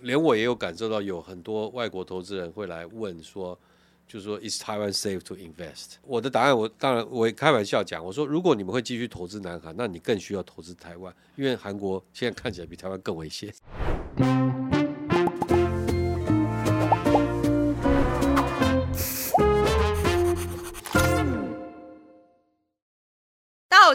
连我也有感受到，有很多外国投资人会来问说，就是说，Is Taiwan safe to invest？我的答案，我当然我开玩笑讲，我说，如果你们会继续投资南韩，那你更需要投资台湾，因为韩国现在看起来比台湾更危险。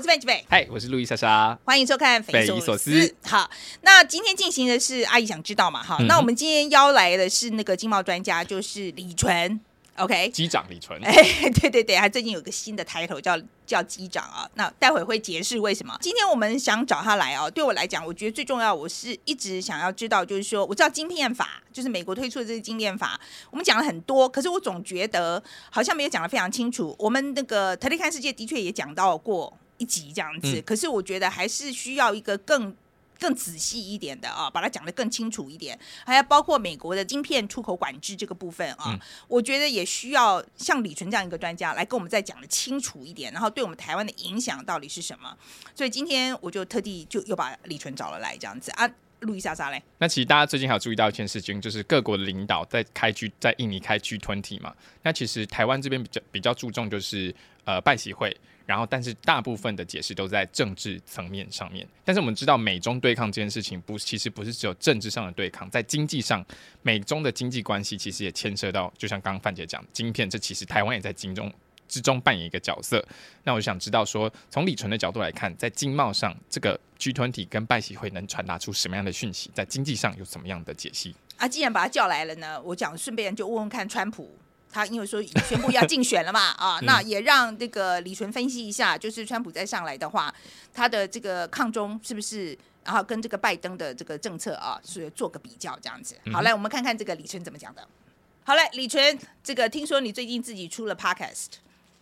是范吉北，嗨，我是路易莎莎。欢迎收看《匪夷所思好，那今天进行的是阿姨想知道嘛？哈，嗯那我们今天邀来的是那个经贸专家，就是李纯。OK，机长李纯，哎，对 对对，他最近有个新的 title 叫叫机长啊。那待会会解释为什么。今天我们想找他来啊，对我来讲，我觉得最重要，我是一直想要知道，就是说，我知道晶片法，就是美国推出的这个晶片法，我们讲了很多，可是我总觉得好像没有讲的非常清楚。我们那个特利看世界的确也讲到过一集这样子，嗯可是我觉得还是需要一个更。更仔细一点的啊，把它讲得更清楚一点，还要包括美国的晶片出口管制这个部分啊，嗯我觉得也需要像李纯这样一个专家来跟我们再讲的清楚一点，然后对我们台湾的影响到底是什么。所以今天我就特地就又把李纯找了来，这样子啊，路易莎莎嘞，那其实大家最近还有注意到一件事情，就是各国的领导在开 G 在印尼开 G 团体嘛。那其实台湾这边比较比较注重就是呃拜习会，然后但是大部分的解释都在政治层面上面。但是我们知道美中对抗这件事情不其实不是只有政治上的对抗，在经济上美中的经济关系其实也牵涉到，就像刚刚范姐讲，晶片这其实台湾也在经中。之中扮演一个角色，那我想知道说，从李纯的角度来看，在经贸上，这个 G 团体跟拜习会能传达出什么样的讯息？在经济上有什么样的解析？啊，既然把他叫来了呢，我讲顺便就问问看川普。他因为说宣布要竞选了嘛，啊，那也让这个李纯分析一下，就是川普再上来的话，他的这个抗中是不是，然后跟这个拜登的这个政策啊，是做个比较这样子。好，来我们看看这个李纯怎么讲的。好嘞，李纯，这个听说你最近自己出了 podcast，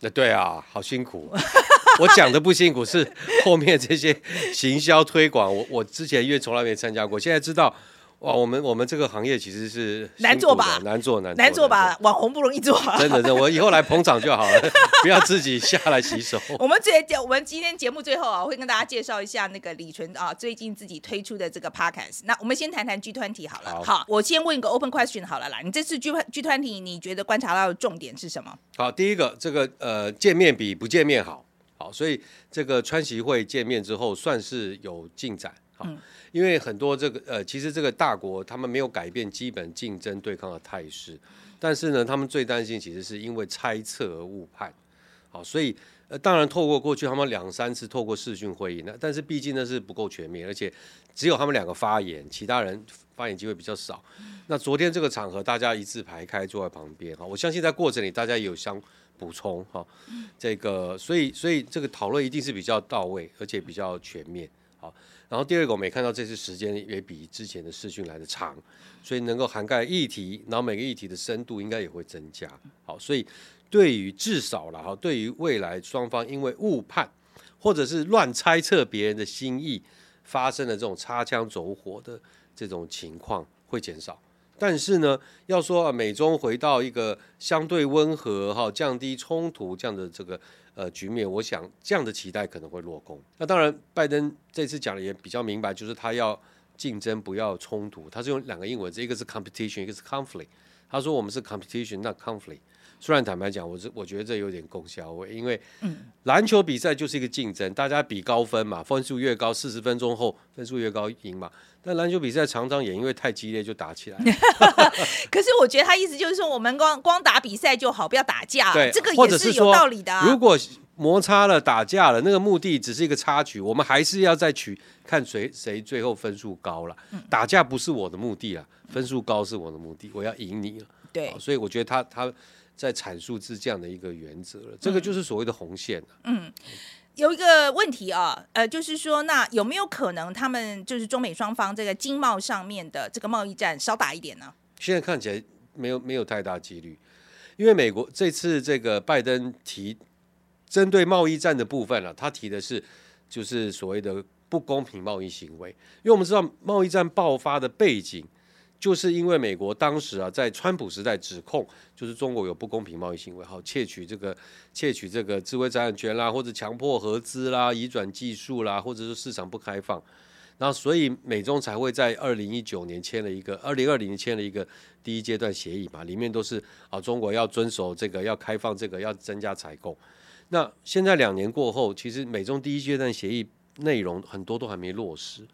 那对啊，好辛苦。我讲的不辛苦，是后面这些行销推广，我我之前因为从来没参加过，现在知道哇，我们我们这个行业其实是难做吧难做难难做吧？网红不容易做。真的，真的，我以后来捧场就好了，不要自己下来洗手。我们最我们今天节目最后啊，我会跟大家介绍一下那个李纯啊最近自己推出的这个 podcast。那我们先谈谈 G 团体好了。好我先问一个 open question 好了啦。你这次 G G 团体，你觉得观察到的重点是什么？好，第一个，这个呃，见面比不见面好，好，所以这个川习会见面之后算是有进展，因为很多这个呃，其实这个大国他们没有改变基本竞争对抗的态势，但是呢，他们最担心其实是因为猜测而误判，好，所以呃，当然透过过去他们两三次透过视讯会议那，但是毕竟呢是不够全面，而且只有他们两个发言，其他人发言机会比较少。那昨天这个场合，大家一字排开坐在旁边哈，我相信在过程里大家也有相补充哈，这个所以所以这个讨论一定是比较到位，而且比较全面好。然后第二个，我们也看到这次时间也比之前的视讯来的长，所以能够涵盖议题，然后每个议题的深度应该也会增加。好，所以对于至少了哈，对于未来双方因为误判或者是乱猜测别人的心意发生的这种擦枪走火的这种情况会减少。但是呢，要说、啊、美中回到一个相对温和哈、降低冲突这样的这个呃局面，我想这样的期待可能会落空。那当然，拜登这次讲的也比较明白，就是他要竞争，不要冲突。他是用两个英文字，一个是 competition，一个是 conflict。他说我们是 competition，那 conflict。虽然坦白讲，我是我觉得这有点共销味，因为篮球比赛就是一个竞争，大家比高分嘛，分数越高，四十分钟后分数越高赢嘛。但篮球比赛常常也因为太激烈就打起来，可是我觉得他意思就是说，我们光光打比赛就好，不要打架。对，这个或也是有道理的、啊。如果摩擦了、打架了，那个目的只是一个插曲，我们还是要再取看谁谁最后分数高了。嗯打架不是我的目的啊，分数高是我的目的，我要赢你了。对好，所以我觉得他他在阐述是这样的一个原则了，这嗯个就是所谓的红线嗯有一个问题啊，呃，就是说，那有没有可能他们就是中美双方这个经贸上面的这个贸易战少打一点呢？现在看起来没有没有太大几率，因为美国这次这个拜登提针对贸易战的部分了、他提的是就是所谓的不公平贸易行为，因为我们知道贸易战爆发的背景。就是因为美国当时啊，在川普时代指控，就是中国有不公平贸易行为，好窃取这个窃取这个智慧财产权啦，或者强迫合资啦、移转技术啦，或者是市场不开放。然后所以美中才会在二零一九年签了一个，二零二零年签了一个第一阶段协议嘛，里面都是啊中国要遵守这个，要开放这个，要增加采购。那现在两年过后，其实美中第一阶段协议内容很多都还没落实，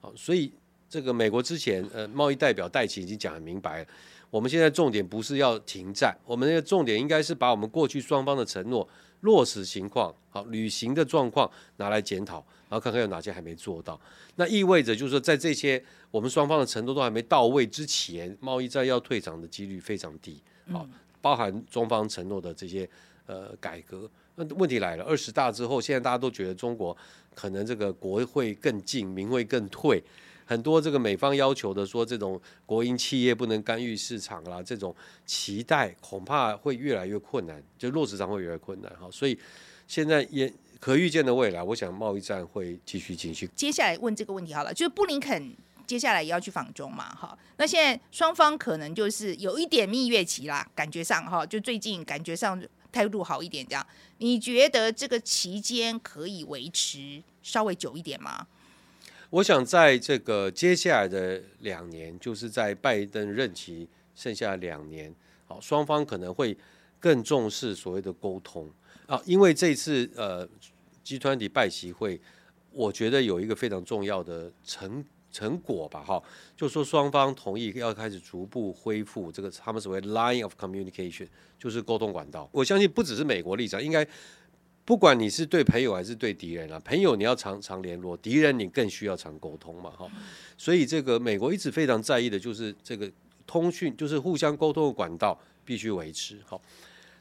好，所以这个美国之前呃贸易代表戴奇已经讲很明白了，我们现在重点不是要停战，我们那个重点应该是把我们过去双方的承诺落实情况，好履行的状况拿来检讨，然后看看有哪些还没做到。那意味着就是说，在这些我们双方的承诺都还没到位之前，贸易战要退场的几率非常低。好，包含中方承诺的这些呃改革。那问题来了，二十大之后，现在大家都觉得中国可能这个国会更进，民会更退。很多这个美方要求的说，这种国营企业不能干预市场啦，这种期待恐怕会越来越困难，就落实上会越来越困难。哈，所以现在也。可预见的未来，我想贸易战会继续进行。接下来问这个问题好了，就是布林肯接下来也要去访中嘛？哈，那现在双方可能就是有一点蜜月期啦，感觉上哈，就最近感觉上态度好一点这样。你觉得这个期间可以维持稍微久一点吗？我想在这个接下来的两年，就是在拜登任期剩下两年，好，双方可能会更重视所谓的沟通啊，因为这次呃。集团体拜习会，我觉得有一个非常重要的成成果吧，哈，就说双方同意要开始逐步恢复这个他们所谓 line of communication，就是沟通管道。我相信不只是美国立场，应该不管你是对朋友还是对敌人啊，朋友你要常常联络，敌人你更需要常沟通嘛，哈。所以这个美国一直非常在意的就是这个通讯，就是互相沟通的管道必须维持，好。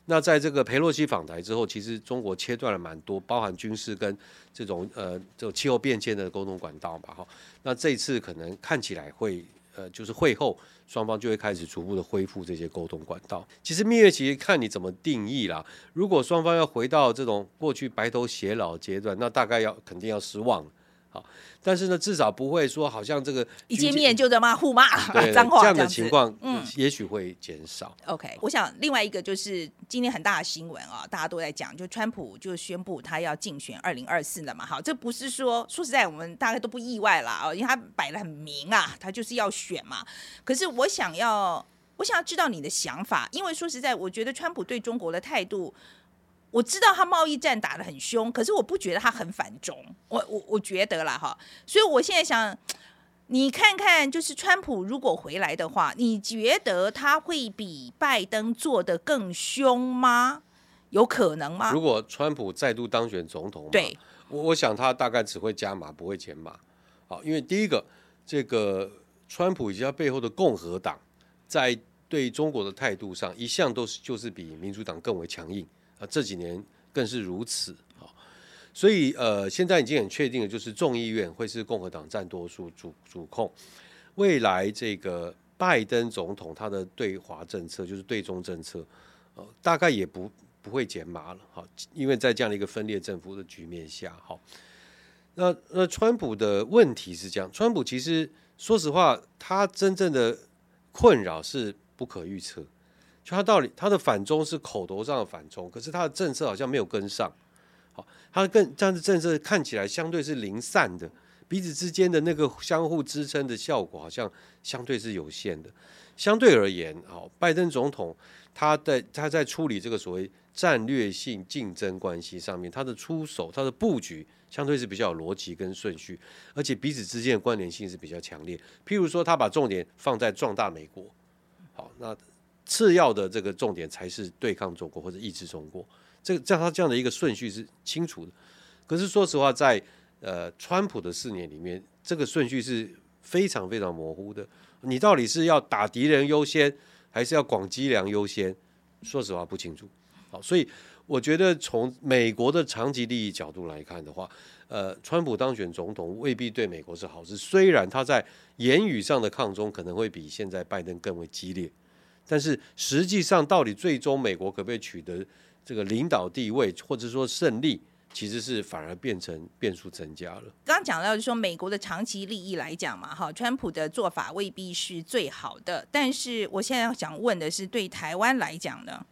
那在这个佩洛西访台之后，其实中国切断了蛮多，包含军事跟这种呃这种气候变迁的沟通管道嘛，哈。那这次可能看起来会呃就是会后双方就会开始逐步的恢复这些沟通管道。其实蜜月期看你怎么定义啦。如果双方要回到这种过去白头偕老阶段，那大概要肯定要失望。好，但是呢，至少不会说好像这个一见面就在骂 互骂 脏话这样的情况，嗯，也许会减少。OK，我想另外一个就是今天很大的新闻啊，大家都在讲，就川普就宣布他要竞选二零二四了嘛。好，这不是说说实在，我们大概都不意外啦啊，因为他摆的很明啊，他就是要选嘛。可是我想要，我想要知道你的想法，因为说实在，我觉得川普对中国的态度。我知道他贸易战打得很凶，可是我不觉得他很反中，我我我觉得啦哈，所以我现在想，你看看，就是川普如果回来的话，你觉得他会比拜登做的更凶吗？有可能吗？如果川普再度当选总统，对，我我想他大概只会加码，不会减码。好，因为第一个，这个川普以及他背后的共和党在对中国的态度上，一向都是就是比民主党更为强硬。啊这几年更是如此啊，所以呃，现在已经很确定的就是众议院会是共和党占多数主主控。未来这个拜登总统他的对华政策就是对中政策，呃，大概也不不会减码了哈，因为在这样的一个分裂政府的局面下，哈，那那川普的问题是这样，川普其实说实话，他真正的困扰是不可预测。就他道理，他的反中是口头上的反中，可是他的政策好像没有跟上。好，他更这样的政策看起来相对是零散的，彼此之间的那个相互支撑的效果好像相对是有限的。相对而言，好，拜登总统他在他在处理这个所谓战略性竞争关系上面，他的出手、他的布局相对是比较有逻辑跟顺序，而且彼此之间的关联性是比较强烈。譬如说，他把重点放在壮大美国。好，那。次要的这个重点才是对抗中国或者抑制中国，这个像他这样的一个顺序是清楚的。可是说实话，在呃川普的四年里面，这个顺序是非常非常模糊的。你到底是要打敌人优先，还是要广积粮优先？说实话不清楚。好，所以我觉得从美国的长期利益角度来看的话，呃，川普当选总统未必对美国是好事。虽然他在言语上的抗中可能会比现在拜登更为激烈。但是实际上，到底最终美国可不可以取得这个领导地位，或者说胜利，其实是反而变成变数增加了。刚刚讲到，就是说美国的长期利益来讲嘛，哈，川普的做法未必是最好的。但是我现在想问的是，对台湾来讲呢？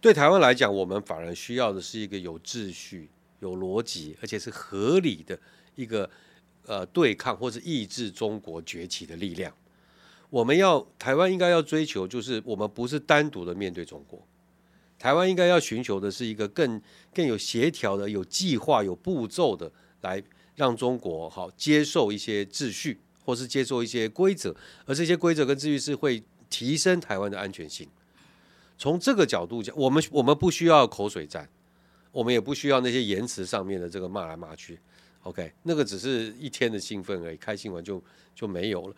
对台湾来讲，我们反而需要的是一个有秩序、有逻辑，而且是合理的一个呃对抗或是抑制中国崛起的力量。我们要台湾应该要追求，就是我们不是单独的面对中国，台湾应该要寻求的是一个更更有协调的、有计划、有步骤的来让中国好接受一些秩序，或是接受一些规则，而这些规则跟秩序是会提升台湾的安全性。从这个角度讲，我们我们不需要口水战，我们也不需要那些言辞上面的这个骂来骂去。OK，那个只是一天的兴奋而已，开心完就就没有了。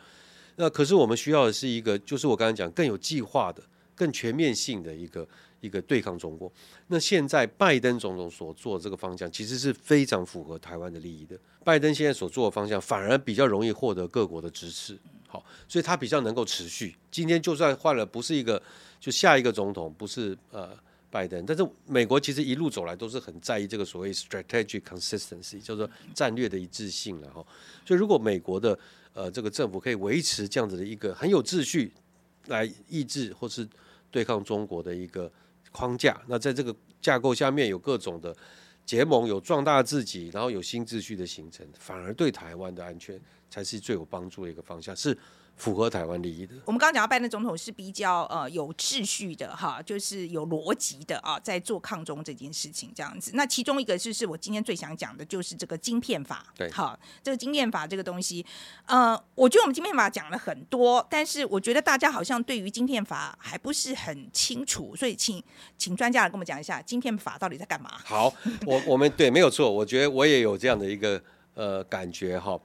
那可是我们需要的是一个，就是我刚才讲更有计划的、更全面性的一个一个对抗中国。那现在拜登总统所做这个方向，其实是非常符合台湾的利益的。拜登现在所做的方向，反而比较容易获得各国的支持。好，所以他比较能够持续。今天就算换了，不是一个就下一个总统，不是呃拜登，但是美国其实一路走来都是很在意这个所谓 strategic consistency，叫做战略的一致性了哈。所以如果美国的呃，这个政府可以维持这样子的一个很有秩序来抑制或是对抗中国的一个框架。那在这个架构下面有各种的结盟，有壮大自己，然后有新秩序的形成，反而对台湾的安全才是最有帮助的一个方向。是。符合台湾利益的。我们刚刚讲到拜登总统是比较呃有秩序的哈，就是有逻辑的啊，在做抗中这件事情这样子。那其中一个就是我今天最想讲的，就是这个晶片法。对，好，这个晶片法这个东西，呃，我觉得我们晶片法讲了很多，但是我觉得大家好像对于晶片法还不是很清楚，所以请请专家来跟我们讲一下晶片法到底在干嘛。好，我我们对没有错，我觉得我也有这样的一个呃感觉哈。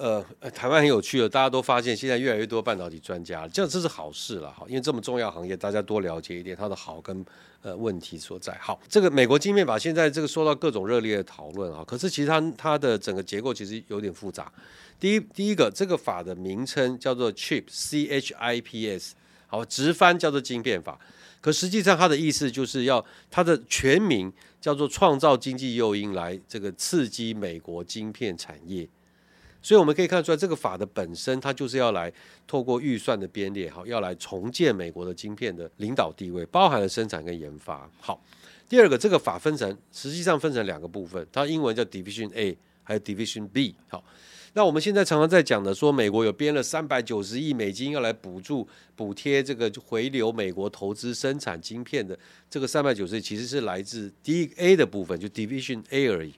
呃，台湾很有趣的，大家都发现现在越来越多半导体专家，这样这是好事了哈，因为这么重要行业，大家多了解一点它的好跟呃问题所在。好，这个美国晶片法现在这个受到各种热烈的讨论啊，可是其实它它的整个结构其实有点复杂。第一，第一个这个法的名称叫做 Chip，C H I P S，好，直翻叫做晶片法，可实际上它的意思就是要它的全名叫做创造经济诱因来这个刺激美国晶片产业。所以我们可以看出来，这个法的本身，它就是要来透过预算的编列，好，要来重建美国的晶片的领导地位，包含了生产跟研发。好，第二个，这个法分成实际上分成两个部分，它英文叫 Division A，还有 Division B。好，那我们现在常常在讲的，说美国有编了三百九十亿美金要来补助、补贴这个回流美国投资生产晶片的这个三百九十亿，其实是来自第一 A 的部分，就 Division A 而已。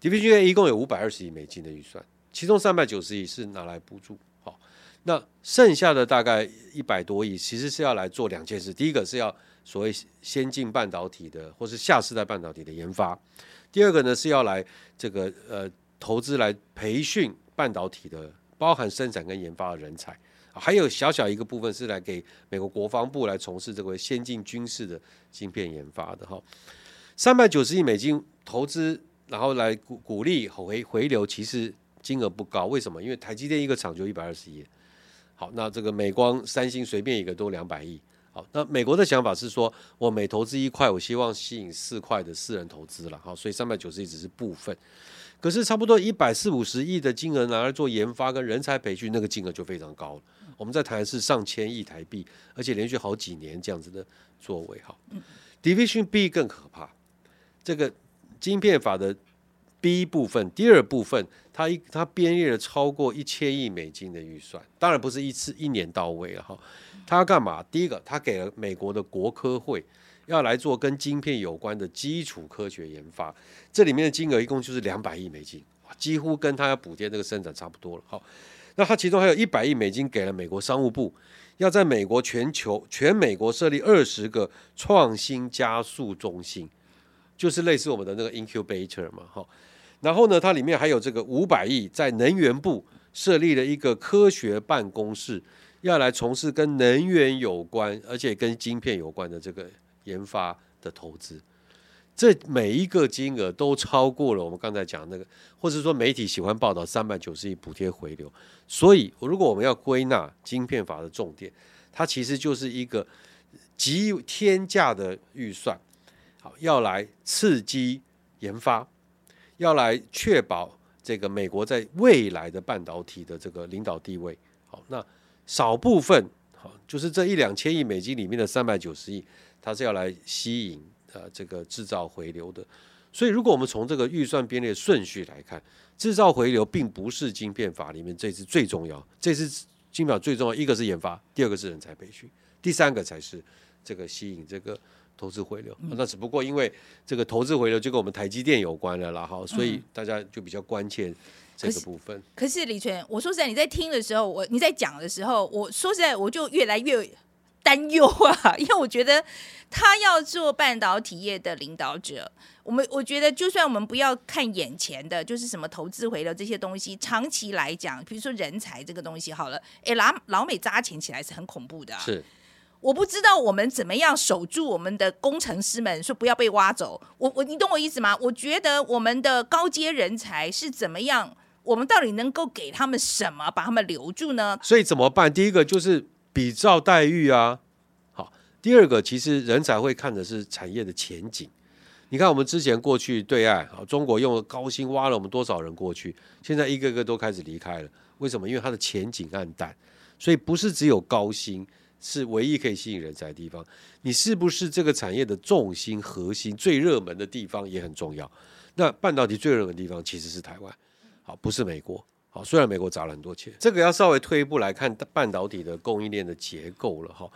Division A 一共有五百二十亿美金的预算。其中三百九十亿是拿来补助，好，那剩下的大概一百多亿，其实是要来做两件事。第一个是要所谓先进半导体的，或是下世代半导体的研发；第二个呢是要来这个呃投资来培训半导体的，包含生产跟研发的人才。还有小小一个部分是来给美国国防部来从事这个先进军事的芯片研发的。哈，三百九十亿美金投资，然后来鼓鼓励回回流，其实。金额不高，为什么？因为台积电一个厂就一百二十亿。好，那这个美光、三星随便一个都两百亿。好，那美国的想法是说，我每投资一块，我希望吸引四块的私人投资了。好，所以三百九十亿只是部分。可是差不多一百四五十亿的金额拿来做研发跟人才培训，那个金额就非常高了。我们在谈是上千亿台币，而且连续好几年这样子的作为。好，Division B 更可怕，这个晶片法的。第一部分，第二部分，它一它编列了超过一千亿美金的预算，当然不是一次一年到位了哈。它要干嘛？第一个，它给了美国的国科会要来做跟晶片有关的基础科学研发，这里面的金额一共就是两百亿美金，几乎跟它要补贴这个生产差不多了。好，那它其中还有一百亿美金给了美国商务部，要在美国全球全美国设立二十个创新加速中心，就是类似我们的那个 incubator 嘛，哈。然后呢，它里面还有这个五百亿，在能源部设立了一个科学办公室，要来从事跟能源有关，而且跟晶片有关的这个研发的投资。这每一个金额都超过了我们刚才讲那个，或者说媒体喜欢报道三百九十亿补贴回流。所以，如果我们要归纳晶片法的重点，它其实就是一个极天价的预算，好，要来刺激研发。要来确保这个美国在未来的半导体的这个领导地位。好，那少部分好，就是这一两千亿美金里面的三百九十亿，它是要来吸引呃这个制造回流的。所以，如果我们从这个预算编列顺序来看，制造回流并不是晶片法里面这次最重要，这次晶片最重要一个是研发，第二个是人才培训，第三个才是这个吸引这个投资回流。那只不过因为这个投资回流就跟我们台积电有关了啦，哈，所以大家就比较关切这个部分。可是李泉，我说实在，你在听的时候，我你在讲的时候，我说实在，我就越来越。担忧啊，因为我觉得他要做半导体业的领导者，我们我觉得就算我们不要看眼前的，就是什么投资回流这些东西，长期来讲，比如说人才这个东西好了，哎，老老美扎钱起来是很恐怖的。是，我不知道我们怎么样守住我们的工程师们，说不要被挖走。我我你懂我意思吗？我觉得我们的高阶人才是怎么样，我们到底能够给他们什么，把他们留住呢？所以怎么办？第一个就是。比照待遇啊，好。第二个，其实人才会看的是产业的前景。你看，我们之前过去对岸啊，中国用了高薪挖了我们多少人过去，现在一个个都开始离开了。为什么？因为它的前景暗淡。所以不是只有高薪是唯一可以吸引人才的地方，你是不是这个产业的重心、核心、最热门的地方也很重要。那半导体最热门的地方其实是台湾，好，不是美国。好，虽然美国砸了很多钱，这个要稍微退一步来看半导体的供应链的结构了哈。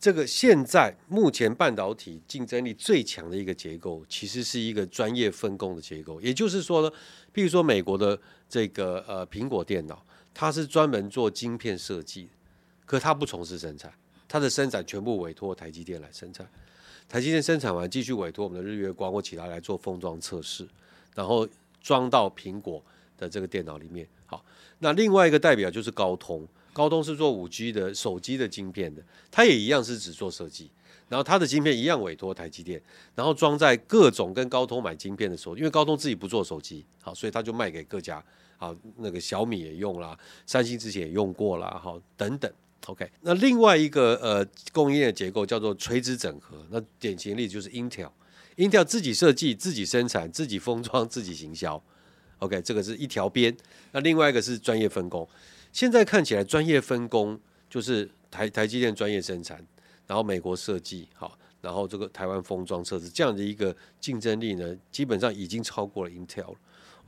这个现在目前半导体竞争力最强的一个结构，其实是一个专业分工的结构。也就是说呢，譬如说美国的这个呃苹果电脑，它是专门做晶片设计，可它不从事生产，它的生产全部委托台积电来生产。台积电生产完，继续委托我们的日月光或其他来做封装测试，然后装到苹果。的这个电脑里面，好，那另外一个代表就是高通，高通是做五 G 的手机的晶片的，它也一样是只做设计，然后它的晶片一样委托台积电，然后装在各种跟高通买晶片的时候，因为高通自己不做手机，好，所以他就卖给各家，好，那个小米也用啦，三星之前也用过啦，好，等等，OK，那另外一个呃供应链结构叫做垂直整合，那典型例子就是 Intel，Intel 自己设计、自己生产、自己封装、自己行销。OK，这个是一条边，那另外一个是专业分工。现在看起来，专业分工就是台台积电专业生产，然后美国设计，好，然后这个台湾封装测试这样的一个竞争力呢，基本上已经超过了 Intel 了。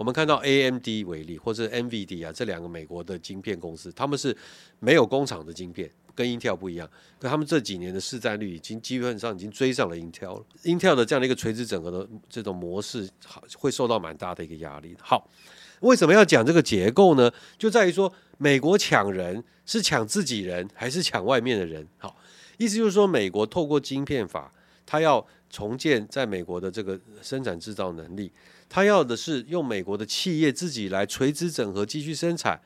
我们看到 AMD 为例，或者 NVD 啊这两个美国的晶片公司，他们是没有工厂的晶片。跟 Intel 不一样，可他们这几年的市占率已经基本上已经追上了 Intel 了。Intel 的这样的一个垂直整合的这种模式，好会受到蛮大的一个压力。好，为什么要讲这个结构呢？就在于说，美国抢人是抢自己人还是抢外面的人？好，意思就是说，美国透过晶片法，它要重建在美国的这个生产制造能力，它要的是用美国的企业自己来垂直整合继续生产，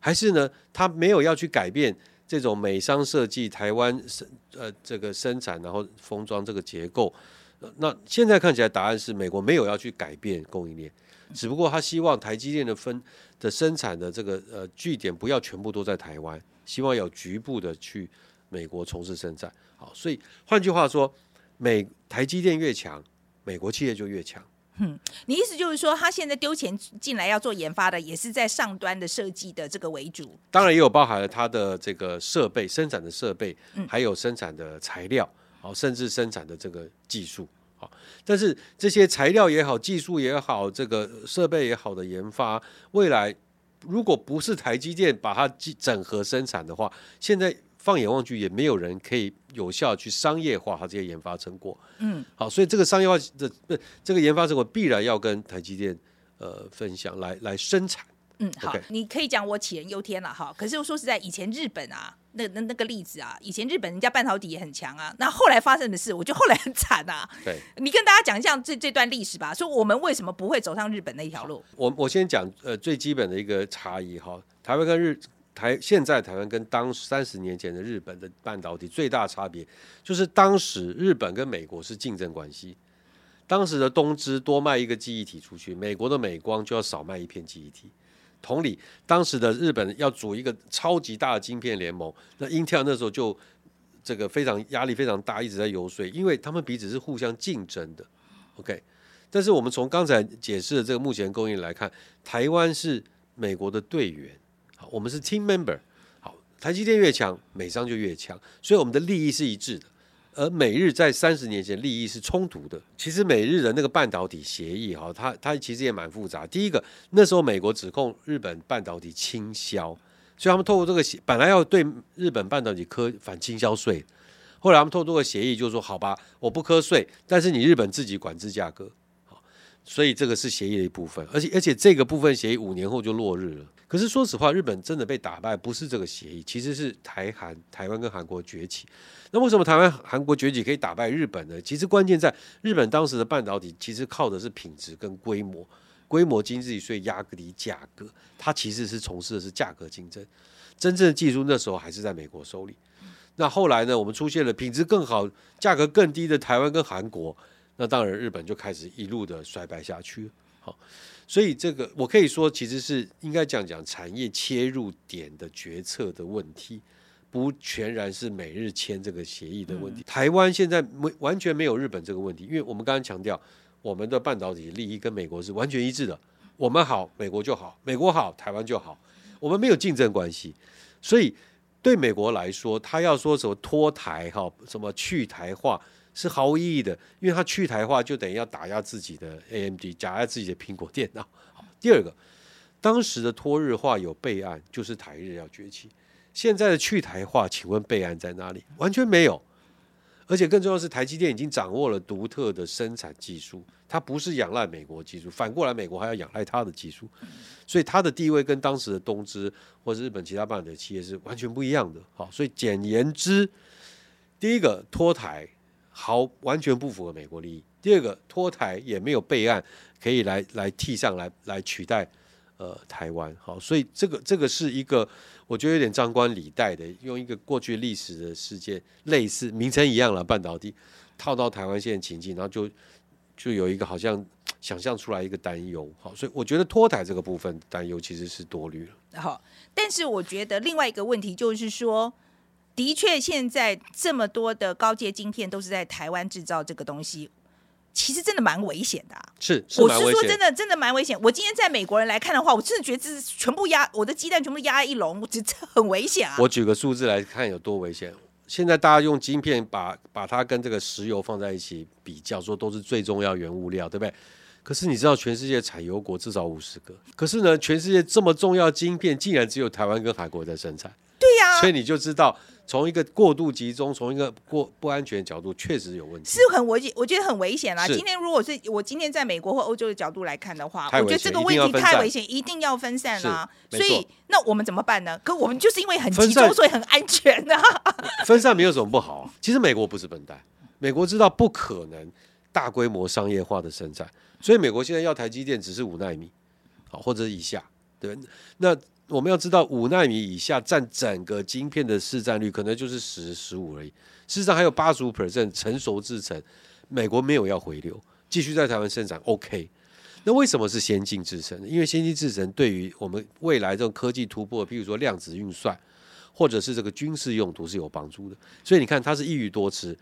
还是呢，他没有要去改变？这种美商设计、台湾生呃这个生产，然后封装这个结构，那现在看起来答案是美国没有要去改变供应链，只不过他希望台积电的分的生产的这个呃据点不要全部都在台湾，希望有局部的去美国从事生产。好，所以换句话说，美台积电越强，美国企业就越强。嗯，你意思就是说，他现在丢钱进来要做研发的，也是在上端的设计的这个为主。当然也有包含了他的这个设备、生产的设备，还有生产的材料，好，甚至生产的这个技术，好。但是这些材料也好，技术也好，这个设备也好的研发，未来如果不是台积电把它整合生产的话，现在。放眼望去，也没有人可以有效去商业化它这些研发成果。嗯，好，所以这个商业化的不，这个研发成果必然要跟台积电呃分享来来生产。嗯，好，你可以讲我杞人忧天了哈。可是说实在，以前日本啊，那那那个例子啊，以前日本人家半导体也很强啊。那后来发生的事，我觉得后来很惨啊。对，你跟大家讲一下这这段历史吧，说我们为什么不会走上日本那条路？我我先讲呃最基本的一个差异哈，台湾跟日。台现在台湾跟当三十年前的日本的半导体最大差别，就是当时日本跟美国是竞争关系。当时的东芝多卖一个记忆体出去，美国的美光就要少卖一片记忆体。同理，当时的日本要组一个超级大的晶片联盟，那 Intel 那时候就这个非常压力非常大，一直在游说，因为他们彼此是互相竞争的。OK，但是我们从刚才解释的这个目前供应来看，台湾是美国的队员。我们是 team member，好，台积电越强，美商就越强，所以我们的利益是一致的。而美日在三十年前利益是冲突的。其实美日的那个半导体协议哈，它它其实也蛮复杂。第一个，那时候美国指控日本半导体倾销，所以他们透过这个协，本来要对日本半导体科反倾销税，后来他们透过这个协议，就说好吧，我不瞌税，但是你日本自己管制价格。好所以这个是协议的一部分，而且而且这个部分协议五年后就落日了。可是说实话，日本真的被打败，不是这个协议，其实是台韩、台湾跟韩国崛起。那为什么台湾、韩国崛起可以打败日本呢？其实关键在日本当时的半导体，其实靠的是品质跟规模，规模经济，所以压低价格。它其实是从事的是价格竞争，真正的技术那时候还是在美国手里。那后来呢，我们出现了品质更好、价格更低的台湾跟韩国。那当然，日本就开始一路的衰败下去。好，所以这个我可以说，其实是应该讲讲产业切入点的决策的问题，不全然是美日签这个协议的问题。台湾现在没完全没有日本这个问题，因为我们刚刚强调，我们的半导体利益跟美国是完全一致的。我们好，美国就好；美国好，台湾就好。我们没有竞争关系，所以对美国来说，他要说什么脱台哈，什么去台化。是毫无意义的，因为它去台化就等于要打压自己的 AMD，打压自己的苹果电脑。第二个，当时的脱日化有备案，就是台日要崛起。现在的去台化，请问备案在哪里？完全没有。而且更重要是，台积电已经掌握了独特的生产技术，它不是仰赖美国技术，反过来美国还要仰赖它的技术，所以它的地位跟当时的东芝或者日本其他半导体企业是完全不一样的。好，所以简言之，第一个脱台。好，完全不符合美国利益。第二个，脱台也没有备案可以来来替上来来取代呃台湾。好，所以这个这个是一个我觉得有点张冠李戴的，用一个过去历史的事件类似名称一样了，半导体套到台湾现在情境，然后就就有一个好像想象出来一个担忧。好，所以我觉得脱台这个部分担忧其实是多虑了。好，但是我觉得另外一个问题就是说。的确，现在这么多的高阶晶片都是在台湾制造，这个东西其实真的蛮危险的。是，我是说真的，真的蛮危险。我今天在美国人来看的话，我真的觉得这是全部压我的鸡蛋，全部压在一笼，我觉得很危险啊。我举个数字来看有多危险。现在大家用晶片把把它跟这个石油放在一起比较，说都是最重要原物料，对不对？可是你知道，全世界产油国至少五十个，可是呢，全世界这么重要晶片，竟然只有台湾跟韩国在生产。对呀，所以你就知道。从一个过度集中，从一个过不安全的角度，确实有问题，是很危，我觉得很危险啊。今天如果是我今天在美国或欧洲的角度来看的话，我觉得这个问题太危险，一定要分散啊。所以那我们怎么办呢？可我们就是因为很集中，所以很安全啊。分散没有什么不好。啊其实美国不是笨蛋，美国知道不可能大规模商业化的生产，所以美国现在要台积电只是五纳米，好或者以下，对那。我们要知道，五纳米以下占整个晶片的市占率，可能就是十、十五而已。事实上，还有八十五 percent 成熟制程，美国没有要回流，继续在台湾生产。OK，那为什么是先进制程？因为先进制程对于我们未来这种科技突破，譬如说量子运算，或者是这个军事用途是有帮助的。所以你看，它是一鱼多吃，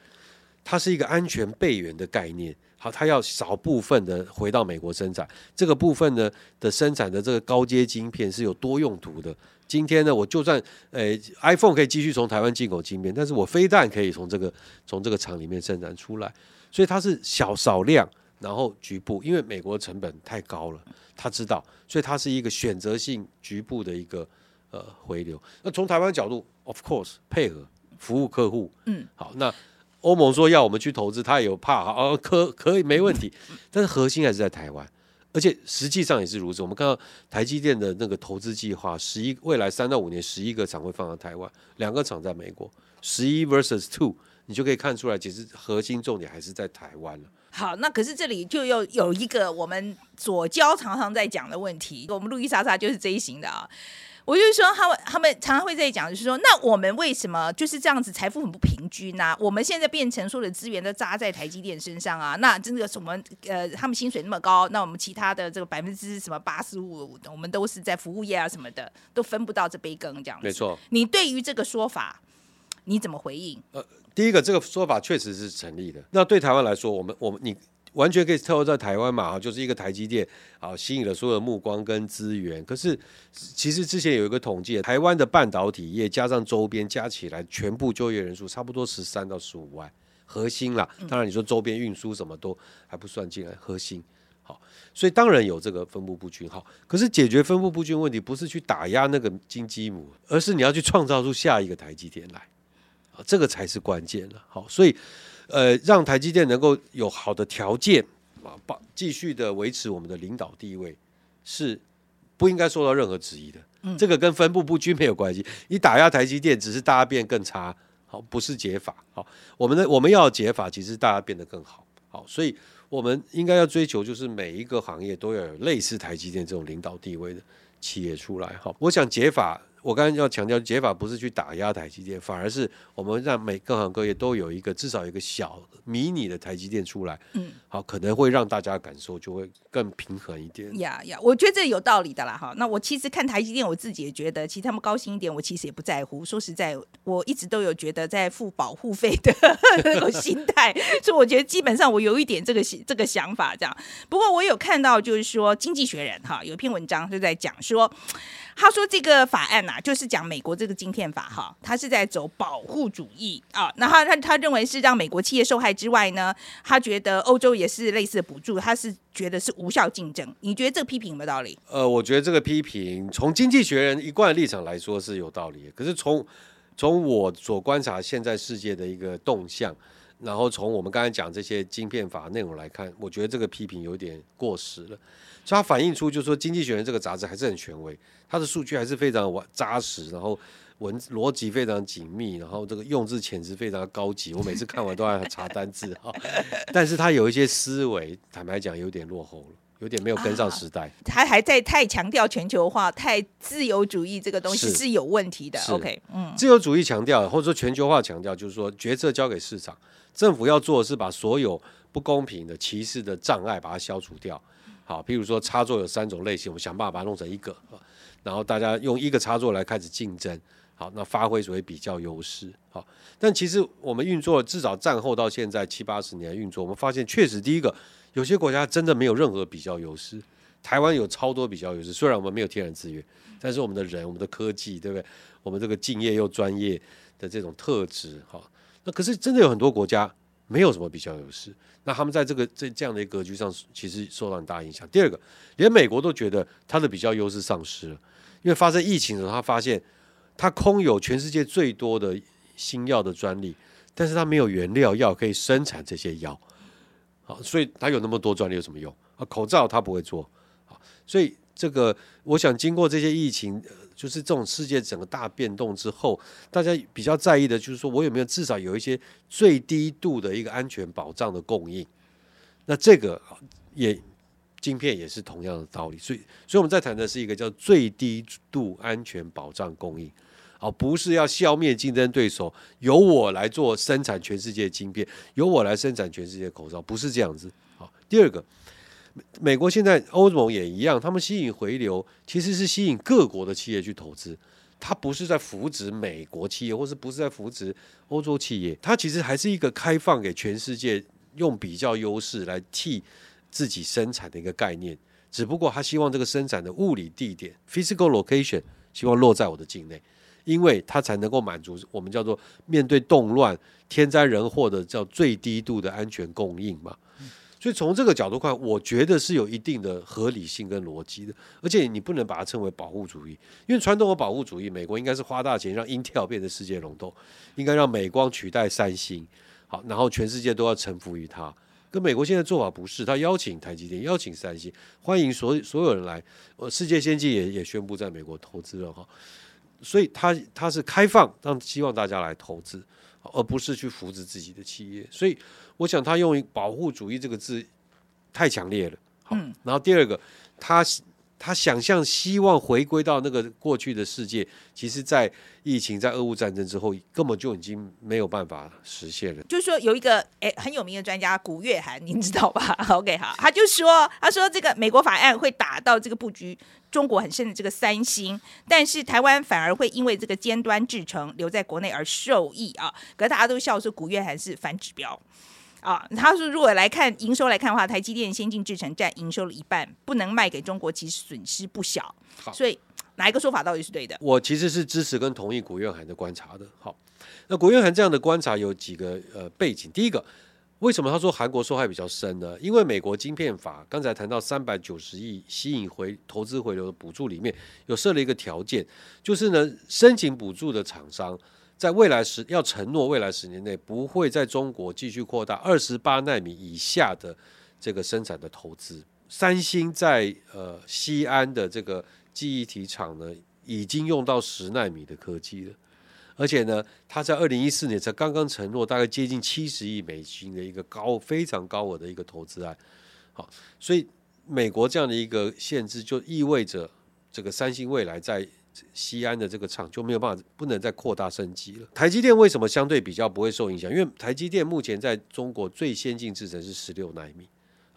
它是一个安全备援的概念。好，它要少部分的回到美国生产，这个部分呢的生产的这个高阶晶片是有多用途的。今天呢，我就算呃 iPhone 可以继续从台湾进口晶片，但是我非但可以从这个从这个厂里面生产出来，所以它是小少量，然后局部，因为美国成本太高了，他知道，所以它是一个选择性局部的一个呃回流。那从台湾角度，of course 配合服务客户，嗯，好，那。欧盟说要我们去投资，他也有怕，哦，可可以没问题，但是核心还是在台湾，而且实际上也是如此。我们看到台积电的那个投资计划，十一未来三到五年，十一个厂会放到台湾，两个厂在美国，十一 versus two，你就可以看出来，其实核心重点还是在台湾了。好，那可是这里就又有一个我们左交常常在讲的问题，我们路易莎莎就是这一型的啊。我就是说，他们他们常常会在讲，就是说，那我们为什么就是这样子，财富很不平均呢？我们现在变成所有的资源都扎在台积电身上啊，那这个什么呃，他们薪水那么高，那我们其他的这个百分之什么八十五，我们都是在服务业啊什么的，都分不到这杯羹，这样子。没错。你对于这个说法，你怎么回应？呃，第一个，这个说法确实是成立的。那对台湾来说，我们我们你。完全可以透露在台湾嘛，就是一个台积电啊，吸引了所有的目光跟资源。可是其实之前有一个统计，台湾的半导体业加上周边加起来，全部就业人数差不多十三到十五万，核心啦。当然你说周边运输什么都还不算进来，核心好，所以当然有这个分布不均好。可是解决分布不均问题，不是去打压那个金鸡母，而是你要去创造出下一个台积电来啊，这个才是关键了。好，所以呃，让台积电能够有好的条件啊，把继续的维持我们的领导地位，是不应该受到任何质疑的。这个跟分布不均没有关系。你打压台积电，只是大家变更差，好，不是解法。好，我们的我们要解法，其实大家变得更好。好，所以我们应该要追求，就是每一个行业都要有类似台积电这种领导地位的企业出来。好，我想解法。我刚才要强调，解法不是去打压台积电，反而是我们让每各行各业都有一个至少一个小迷你的台积电出来，嗯，好，可能会让大家感受就会更平衡一点。呀呀，我觉得这有道理的啦，哈。那我其实看台积电，我自己也觉得，其实他们高兴一点，我其实也不在乎。说实在，我一直都有觉得在付保护费的 那种心态，所以我觉得基本上我有一点这个这个想法这样。不过我有看到，就是说《经济学人》哈有一篇文章就在讲说。他说这个法案呐，就是讲美国这个晶片法哈，他是在走保护主义啊。那他他他认为是让美国企业受害之外呢，他觉得欧洲也是类似的补助，他是觉得是无效竞争。你觉得这个批评有没有道理？呃，我觉得这个批评从经济学人一贯的立场来说是有道理，可是从从我所观察现在世界的一个动向，然后从我们刚才讲这些晶片法内容来看，我觉得这个批评有点过时了。所以它反映出，就是说，《经济学人》这个杂志还是很权威，它的数据还是非常完扎实，然后文逻辑非常紧密，然后这个用字遣词非常高级。我每次看完都要查单字哈，但是它有一些思维，坦白讲有点落后了，有点没有跟上时代。他还在太强调全球化、太自由主义这个东西是有问题的。OK，嗯，自由主义强调或者说全球化强调，就是说决策交给市场，政府要做的是把所有不公平的、歧视的障碍把它消除掉。好，譬如说插座有三种类型，我们想办法把它弄成一个，然后大家用一个插座来开始竞争，好，那发挥所谓比较优势。好，但其实我们运作至少战后到现在七八十年运作，我们发现确实第一个，有些国家真的没有任何比较优势。台湾有超多比较优势，虽然我们没有天然资源，但是我们的人、我们的科技，对不对？我们这个敬业又专业的这种特质，哈，那可是真的有很多国家。没有什么比较优势，那他们在这个这这样的一个格局上，其实受到很大影响。第二个，连美国都觉得它的比较优势丧失了，因为发生疫情的时候，他发现他空有全世界最多的新药的专利，但是他没有原料药可以生产这些药，好，所以他有那么多专利有什么用啊？口罩他不会做，好，所以这个我想经过这些疫情。就是这种世界整个大变动之后，大家比较在意的就是说我有没有至少有一些最低度的一个安全保障的供应。那这个也晶片也是同样的道理，所以所以我们在谈的是一个叫最低度安全保障供应，而不是要消灭竞争对手，由我来做生产全世界晶片，由我来生产全世界口罩，不是这样子。好，第二个。美国现在欧盟也一样，他们吸引回流其实是吸引各国的企业去投资，它不是在扶植美国企业，或是不是在扶植欧洲企业，它其实还是一个开放给全世界用比较优势来替自己生产的一个概念。只不过他希望这个生产的物理地点 （physical location） 希望落在我的境内，因为它才能够满足我们叫做面对动乱、天灾人祸的叫最低度的安全供应嘛。所以从这个角度看，我觉得是有一定的合理性跟逻辑的，而且你不能把它称为保护主义，因为传统的保护主义，美国应该是花大钱让 Intel 变成世界龙头，应该让美光取代三星，好，然后全世界都要臣服于它。跟美国现在做法不是，他邀请台积电，邀请三星，欢迎所所有人来，呃，世界先进也也宣布在美国投资了哈，所以他他是开放，让希望大家来投资。而不是去扶持自己的企业，所以我想他用“保护主义”这个字太强烈了。好，然后第二个，他他想象希望回归到那个过去的世界，其实，在疫情、在俄乌战争之后，根本就已经没有办法实现了。就是说，有一个诶很有名的专家古月涵，您知道吧？OK，好，他就说，他说这个美国法案会打到这个布局。中国很深的这个三星，但是台湾反而会因为这个尖端制成留在国内而受益啊！可是大家都笑说古月涵是反指标啊。他说如果来看营收来看的话，台积电先进制程占营收了一半，不能卖给中国，其实损失不小。所以哪一个说法到底是对的？我其实是支持跟同意古月涵的观察的。好，那古月涵这样的观察有几个呃背景。第一个，为什么他说韩国受害比较深呢？因为美国晶片法刚才谈到三百九十亿吸引回投资回流的补助里面有设了一个条件，就是呢申请补助的厂商在未来十要承诺未来十年内不会在中国继续扩大二十八纳米以下的这个生产的投资。三星在呃西安的这个记忆体厂呢，已经用到十纳米的科技了，而且呢，它在二零一四年才刚刚承诺大概接近七十亿美金的一个高非常高额的一个投资案。好，所以美国这样的一个限制，就意味着这个三星未来在西安的这个厂就没有办法不能再扩大升级了。台积电为什么相对比较不会受影响？因为台积电目前在中国最先进制程是十六纳米。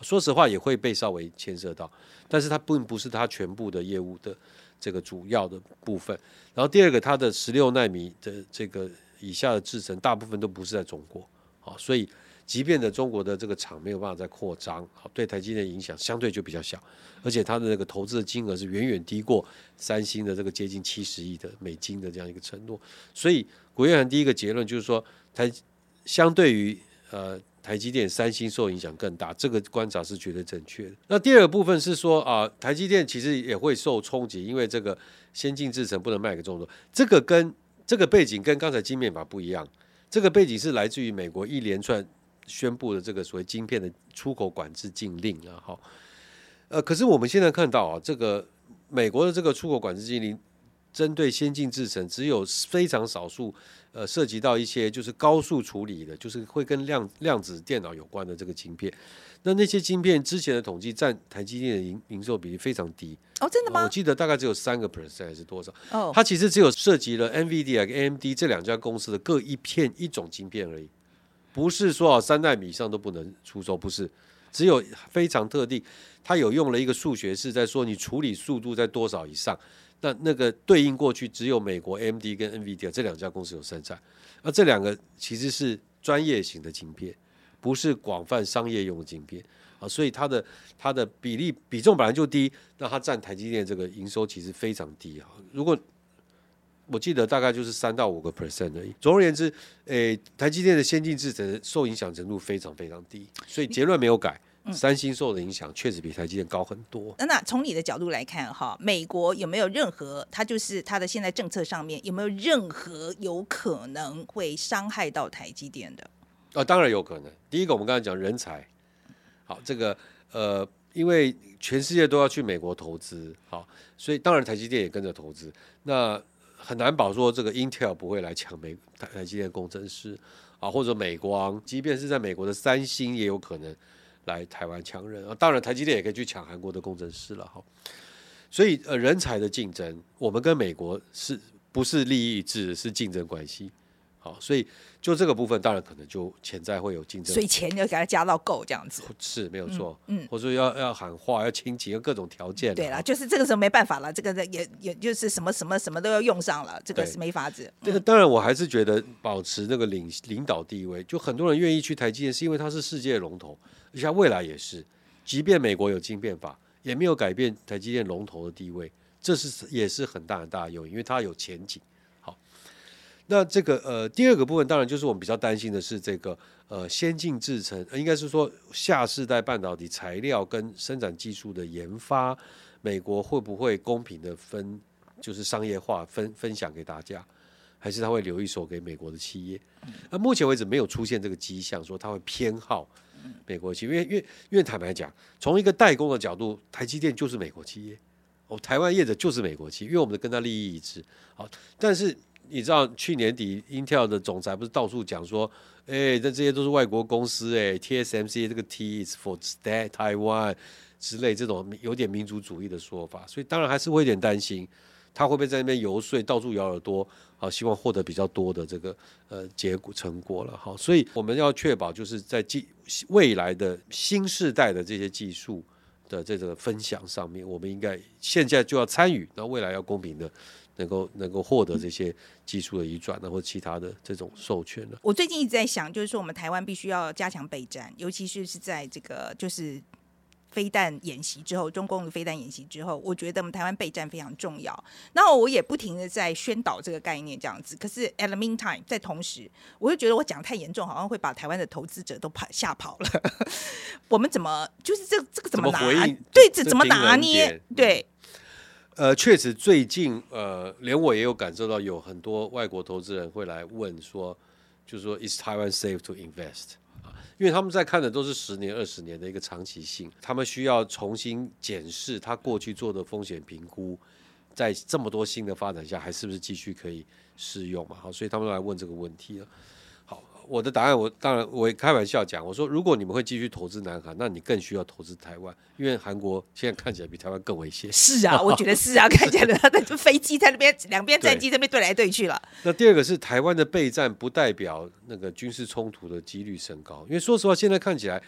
说实话也会被稍微牵涉到，但是它并不是它全部的业务的这个主要的部分。然后第二个，它的十六纳米的这个以下的制程，大部分都不是在中国，好，所以即便的中国的这个厂没有办法再扩张，好，对台积电影响相对就比较小，而且它的那个投资的金额是远远低过三星的这个接近七十亿的美金的这样一个承诺。所以国务院第一个结论就是说，台相对于呃。台积电、三星受影响更大，这个观察是绝对正确的。那第二个部分是说啊，台积电其实也会受冲击，因为这个先进制程不能卖给中国。这个跟这个背景跟刚才晶片法不一样，这个背景是来自于美国一连串宣布的这个所谓晶片的出口管制禁令啊。哈，呃，可是我们现在看到啊，这个美国的这个出口管制禁令。针对先进制程，只有非常少数，呃，涉及到一些就是高速处理的，就是会跟量量子电脑有关的这个晶片。那那些晶片之前的统计占台积电的营营收比例非常低哦，真的吗？我记得大概只有三个 percent 还是多少？哦，它其实只有涉及了 NVIDIA 跟 AMD 这两家公司的各一片一种晶片而已，不是说啊三纳米以上都不能出售，不是，只有非常特定，它有用了一个数学是在说你处理速度在多少以上。那那个对应过去只有美国 AMD 跟 NVIDIA 这两家公司有生产，而这两个其实是专业型的晶片，不是广泛商业用的晶片啊，所以它的它的比例比重本来就低，那它占台积电这个营收其实非常低啊。如果我记得大概就是三到五个 percent 而已。总而言之，诶，台积电的先进制程受影响程度非常非常低，所以结论没有改。三星受的影响确实比台积电高很多。那那从你的角度来看，哈，美国有没有任何它就是它的现在政策上面有没有任何有可能会伤害到台积电的？啊，当然有可能。第一个，我们刚才讲人才，好，这个呃，因为全世界都要去美国投资，好，所以当然台积电也跟着投资。那很难保说这个 Intel 不会来抢美台台积电工程师啊，或者美光，即便是在美国的三星也有可能。来台湾抢人啊！当然，台积电也可以去抢韩国的工程师了哈。所以，呃，人才的竞争，我们跟美国是不是利益一致？是竞争关系。好，所以就这个部分，当然可能就潜在会有竞争。所以钱要给他加到够这样子，是没有错。嗯，或者说要要喊话，要亲情，要各种条件。对了，就是这个时候没办法了，这个也也就是什么什么什么都要用上了，这个是没法子。这个当然，我还是觉得保持那个领领导地位，就很多人愿意去台积电，是因为它是世界龙头。像未来也是，即便美国有晶片法，也没有改变台积电龙头的地位，这是也是很大很大的诱因，因为它有前景。好，那这个呃第二个部分，当然就是我们比较担心的是这个呃先进制程，应该是说下世代半导体材料跟生产技术的研发，美国会不会公平的分，就是商业化分分享给大家，还是他会留一手给美国的企业？那目前为止没有出现这个迹象，说他会偏好。美国企业，因为因为因为坦白讲，从一个代工的角度，台积电就是美国企业，哦，台湾业者就是美国企业，因为我们的跟他利益一致。好，但是你知道去年底，Intel 的总裁不是到处讲说，哎，这这些都是外国公司，哎，TSMC 这个 T is for stay Taiwan 之类这种有点民族主义的说法，所以当然还是会有点担心。他会不会在那边游说，到处咬耳朵，好，希望获得比较多的这个呃结果成果了，好，所以我们要确保就是在技未来的新时代的这些技术的这个分享上面，我们应该现在就要参与，那未来要公平的能够能够获得这些技术的移转，或其他的这种授权了。我最近一直在想，就是说我们台湾必须要加强备战，尤其是是在这个就是。飞弹演习之后，中共的飞弹演习之后，我觉得我们台湾备战非常重要。那我也不停的在宣导这个概念，这样子。可是 at the meantime，在同时，我又觉得我讲太严重，好像会把台湾的投资者都跑吓跑了。我们怎么就是这这个怎么拿？对，这怎么拿捏？对。呃，确实最近呃，连我也有感受到，有很多外国投资人会来问说，就是说，Is Taiwan safe to invest？因为他们在看的都是十年、二十年的一个长期性，他们需要重新检视他过去做的风险评估，在这么多新的发展下，还是不是继续可以适用嘛？好，所以他们来问这个问题了。我的答案，我当然我开玩笑讲，我说如果你们会继续投资南韩，那你更需要投资台湾，因为韩国现在看起来比台湾更危险。是啊，我觉得是啊，看起来他的飞机在那边，两边战机那边对来对去了。那第二个是台湾的备战，不代表那个军事冲突的几率升高，因为说实话，现在看起来，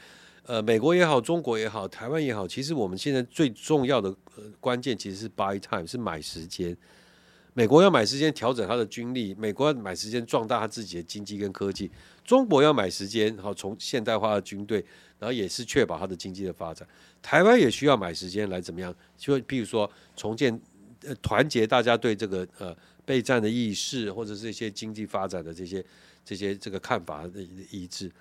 呃，美国也好，中国也好，台湾也好，其实我们现在最重要的呃关键其实是 buy time，是买时间。美国要买时间调整它的军力，美国要买时间壮大它自己的经济跟科技，中国要买时间，好从现代化的军队，然后也是确保它的经济的发展。台湾也需要买时间来怎么样？就譬如说重建、呃团结大家对这个呃备战的意识，或者是一些经济发展的这些这些这个看法的一致。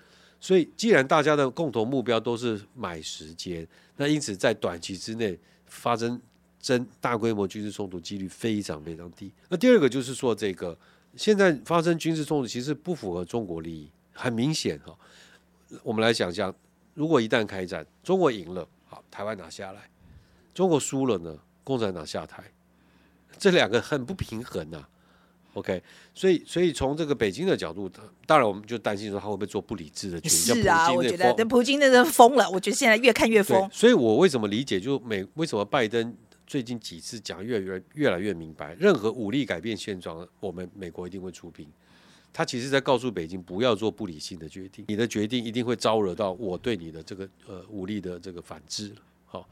所以，既然大家的共同目标都是买时间，那因此在短期之内发生。真大规模军事冲突几率非常非常低。那第二个就是说，这个现在发生军事冲突其实不符合中国利益，很明显哈。我们来想象，如果一旦开战，中国赢了，好，台湾拿下来；中国输了呢，共产党下台，这两个很不平衡呐。OK，所以所以从这个北京的角度，当然我们就担心说他会不会做不理智的决定。是啊，我觉得那普京那人疯了，我觉得现在越看越疯。所以我为什么理解，就美为什么拜登？最近几次讲越越越来越明白，任何武力改变现状，我们美国一定会出兵。他其实在告诉北京，不要做不理性的决定，你的决定一定会招惹到我对你的这个呃武力的这个反制。好，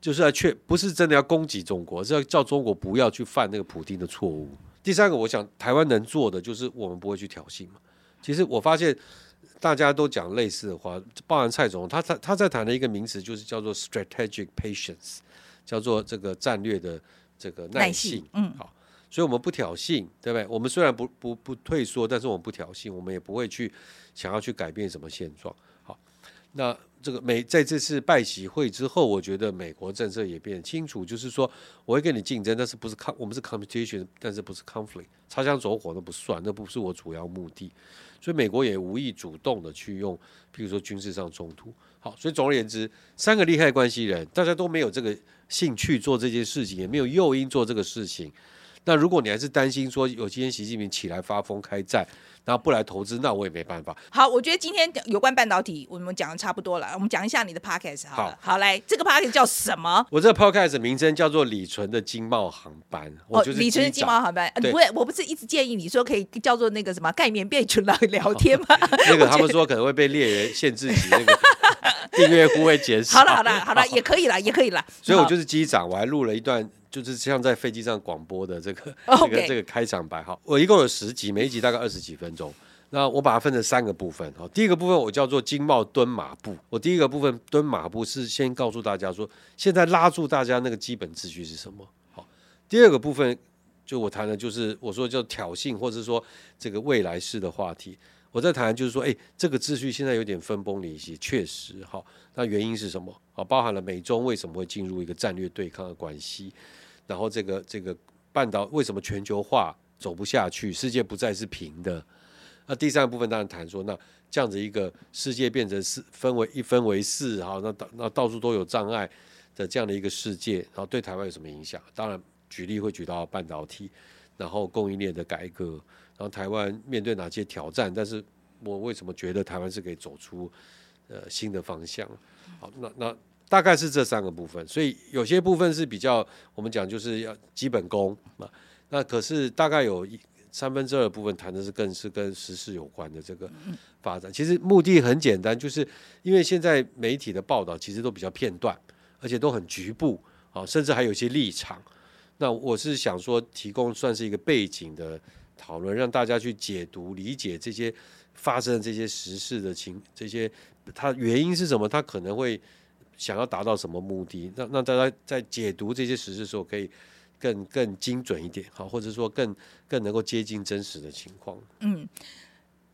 就是要确不是真的要攻击中国，是要叫中国不要去犯那个普京的错误。第三个，我想台湾能做的就是我们不会去挑衅嘛。其实我发现大家都讲类似的话，包含蔡总，他他他在谈的一个名词就是叫做 strategic patience。叫做这个战略的这个耐性，嗯，好，所以我们不挑衅，对不对？我们虽然不不不退缩，但是我们不挑衅，我们也不会去想要去改变什么现状。那这个美在这次拜习会之后，我觉得美国政策也变清楚，就是说我会跟你竞争，但是不是抗，我们是 competition，但是不是 conflict，擦枪走火那不算，那不是我主要目的。所以美国也无意主动的去用，譬如说军事上冲突。好，所以总而言之，三个利害关系人，大家都没有这个。兴趣做这件事情，也没有诱因做这个事情。那如果你还是担心说有今天习近平起来发疯开战，然后不来投资，那我也没办法。好，我觉得今天有关半导体，我们讲的差不多了。我们讲一下你的 podcast 好了。好，来，这个 podcast 叫什么？我这个 podcast 名称叫做李纯的经贸航班。哦，李纯的经贸航班。不会，我不是一直建议你说可以叫做那个什么盖棉被群来聊天吗？那个他们说可能会被猎人限制级那个。订阅户会减少。好了好了好 了，也可以了，也可以了。所以我就是机长，我还录了一段，就是像在飞机上广播的这个 这个这个开场白。哈，我一共有十集，每一集大概二十几分钟。那我把它分成三个部分。哈，第一个部分我叫做经贸蹲马步。我第一个部分蹲马步是先告诉大家说，现在拉住大家那个基本秩序是什么。好，第二个部分就我谈的就是我说叫挑衅，或者说这个未来式的话题。我在谈就是说，哎，这个秩序现在有点分崩离析，确实哈。那原因是什么？啊，包含了美中为什么会进入一个战略对抗的关系，然后这个这个半岛为什么全球化走不下去，世界不再是平的。那第三个部分当然谈说，那这样子一个世界变成四分为一分为四，好，那到那到处都有障碍的这样的一个世界，然后对台湾有什么影响？当然举例会举到半导体，然后供应链的改革。然后台湾面对哪些挑战？但是我为什么觉得台湾是可以走出呃新的方向？好，那那大概是这三个部分。所以有些部分是比较我们讲就是要基本功啊。那可是大概有一三分之二的部分谈的是更是跟时事有关的这个发展。其实目的很简单，就是因为现在媒体的报道其实都比较片段，而且都很局部啊，甚至还有一些立场。那我是想说，提供算是一个背景的。讨论让大家去解读、理解这些发生的这些时事的情，这些它原因是什么？它可能会想要达到什么目的？那那大家在解读这些实事的时候，可以更更精准一点，好，或者说更更能够接近真实的情况。嗯，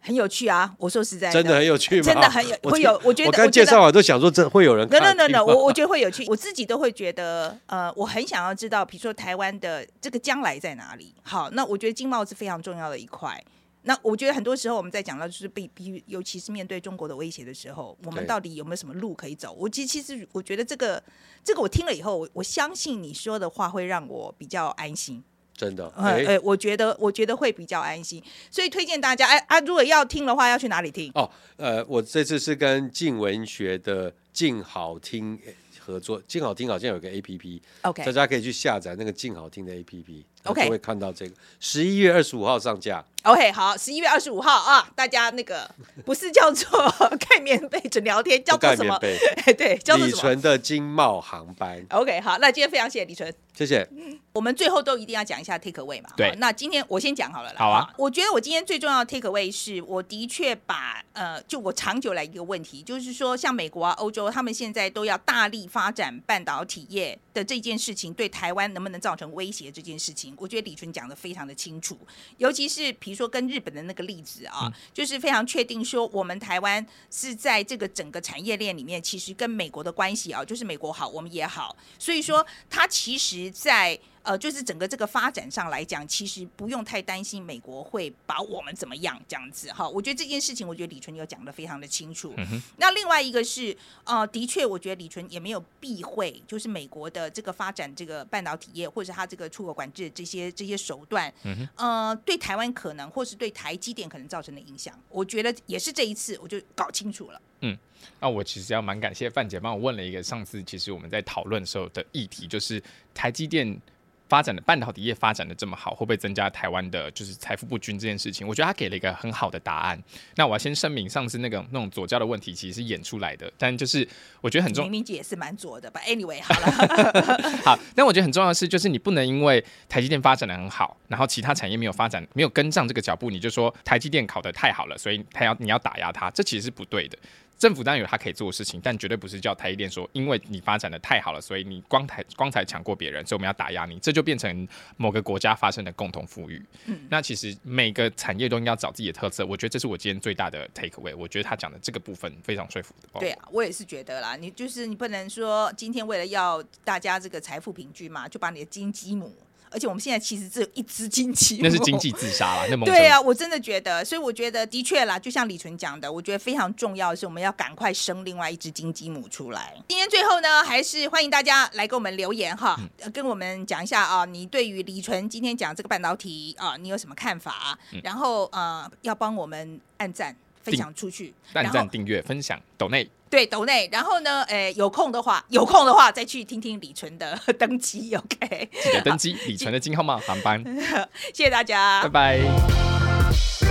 很有趣啊！我说实在真的很有趣吗？真的很有我会有，我觉得我刚介绍完都想说，真会有人 no no no no，我我觉得会有趣，我自己都会觉得，呃，我很想要知道，比如说台湾的这个将来在哪里。好，那我觉得经贸是非常重要的一块。那我觉得很多时候我们在讲到就是被逼，尤其是面对中国的威胁的时候，我们到底有没有什么路可以走？我其其实我觉得这个这个我听了以后，我我相信你说的话会让我比较安心。真的，哎，哎、呃，我觉得我觉得会比较安心，所以推荐大家，哎啊，如果要听的话，要去哪里听？哦，呃，我这次是跟静文学的静好听合作，静好听好像有个 A P P，OK，大家可以去下载那个静好听的 A P P，OK 就会看到这个十一月二十五号上架。OK，好，十一月二十五号啊，大家那个 不是叫做 盖棉被准聊天，叫盖做什么？棉哎，对，叫做李纯的经贸航班，？OK，好，那今天非常谢谢李纯，谢谢。我们最后都一定要讲一下 take away 嘛。对那今天我先讲好了啦。好啊我觉得我今天最重要的 take away 是我的确把呃，就我长久来一个问题，就是说像美国啊、欧洲，他们现在都要大力发展半导体业的这件事情，对台湾能不能造成威胁这件事情，我觉得李纯讲的非常的清楚。尤其是比如说跟日本的那个例子啊，就是非常确定说我们台湾是在这个整个产业链里面，其实跟美国的关系啊，就是美国好，我们也好，所以说它其实在。呃，就是整个这个发展上来讲，其实不用太担心美国会把我们怎么样这样子哈。我觉得这件事情，我觉得李纯有讲的非常的清楚。那另外一个是，呃，的确，我觉得李纯也没有避讳，就是美国的这个发展这个半导体业，或者它这个出口管制这些这些手段，呃，对台湾可能或是对台积电可能造成的影响，我觉得也是这一次我就搞清楚了。嗯那我其实要蛮感谢范姐帮我问了一个上次其实我们在讨论的时候的议题，就是台积电发展的半导体业发展的这么好，会不会增加台湾的就是财富不均这件事情？我觉得他给了一个很好的答案。那我要先声明，上次那个那种左教的问题其实是演出来的，但就是我觉得很重明明姐也是蛮左的吧？Anyway，好了，好，但我觉得很重要的是，就是你不能因为台积电发展的很好，然后其他产业没有发展，没有跟上这个脚步，你就说台积电考得太好了，所以他要你要打压它，这其实是不对的。政府当然有他可以做的事情，但绝对不是叫台积电说，因为你发展的太好了，所以你光台光彩抢过别人，所以我们要打压你，这就变成某个国家发生的共同富裕。嗯那其实每个产业都应该要找自己的特色，我觉得这是我今天最大的 take away。我觉得他讲的这个部分非常说服的。哦对啊，我也是觉得啦，你就是你不能说今天为了要大家这个财富平均嘛，就把你的金鸡母，而且我们现在其实只有一只金鸡母，那是经济自杀啦，那蒙对啊，我真的觉得，所以我觉得的确啦，就像李纯讲的，我觉得非常重要的是，我们要赶快生另外一只金鸡母出来。今天最后呢，还是欢迎大家来给我们留言哈，呃跟我们讲一下啊，你对于李纯今天讲这个半导体啊，你有什么看法？然后呃，要帮我们按赞。分享出去，按赞订阅分享抖内。对抖内，然后呢，诶，有空的话，有空的话再去听听李纯的 登机，OK，记得登机李纯的金号码航班，谢谢大家，拜拜。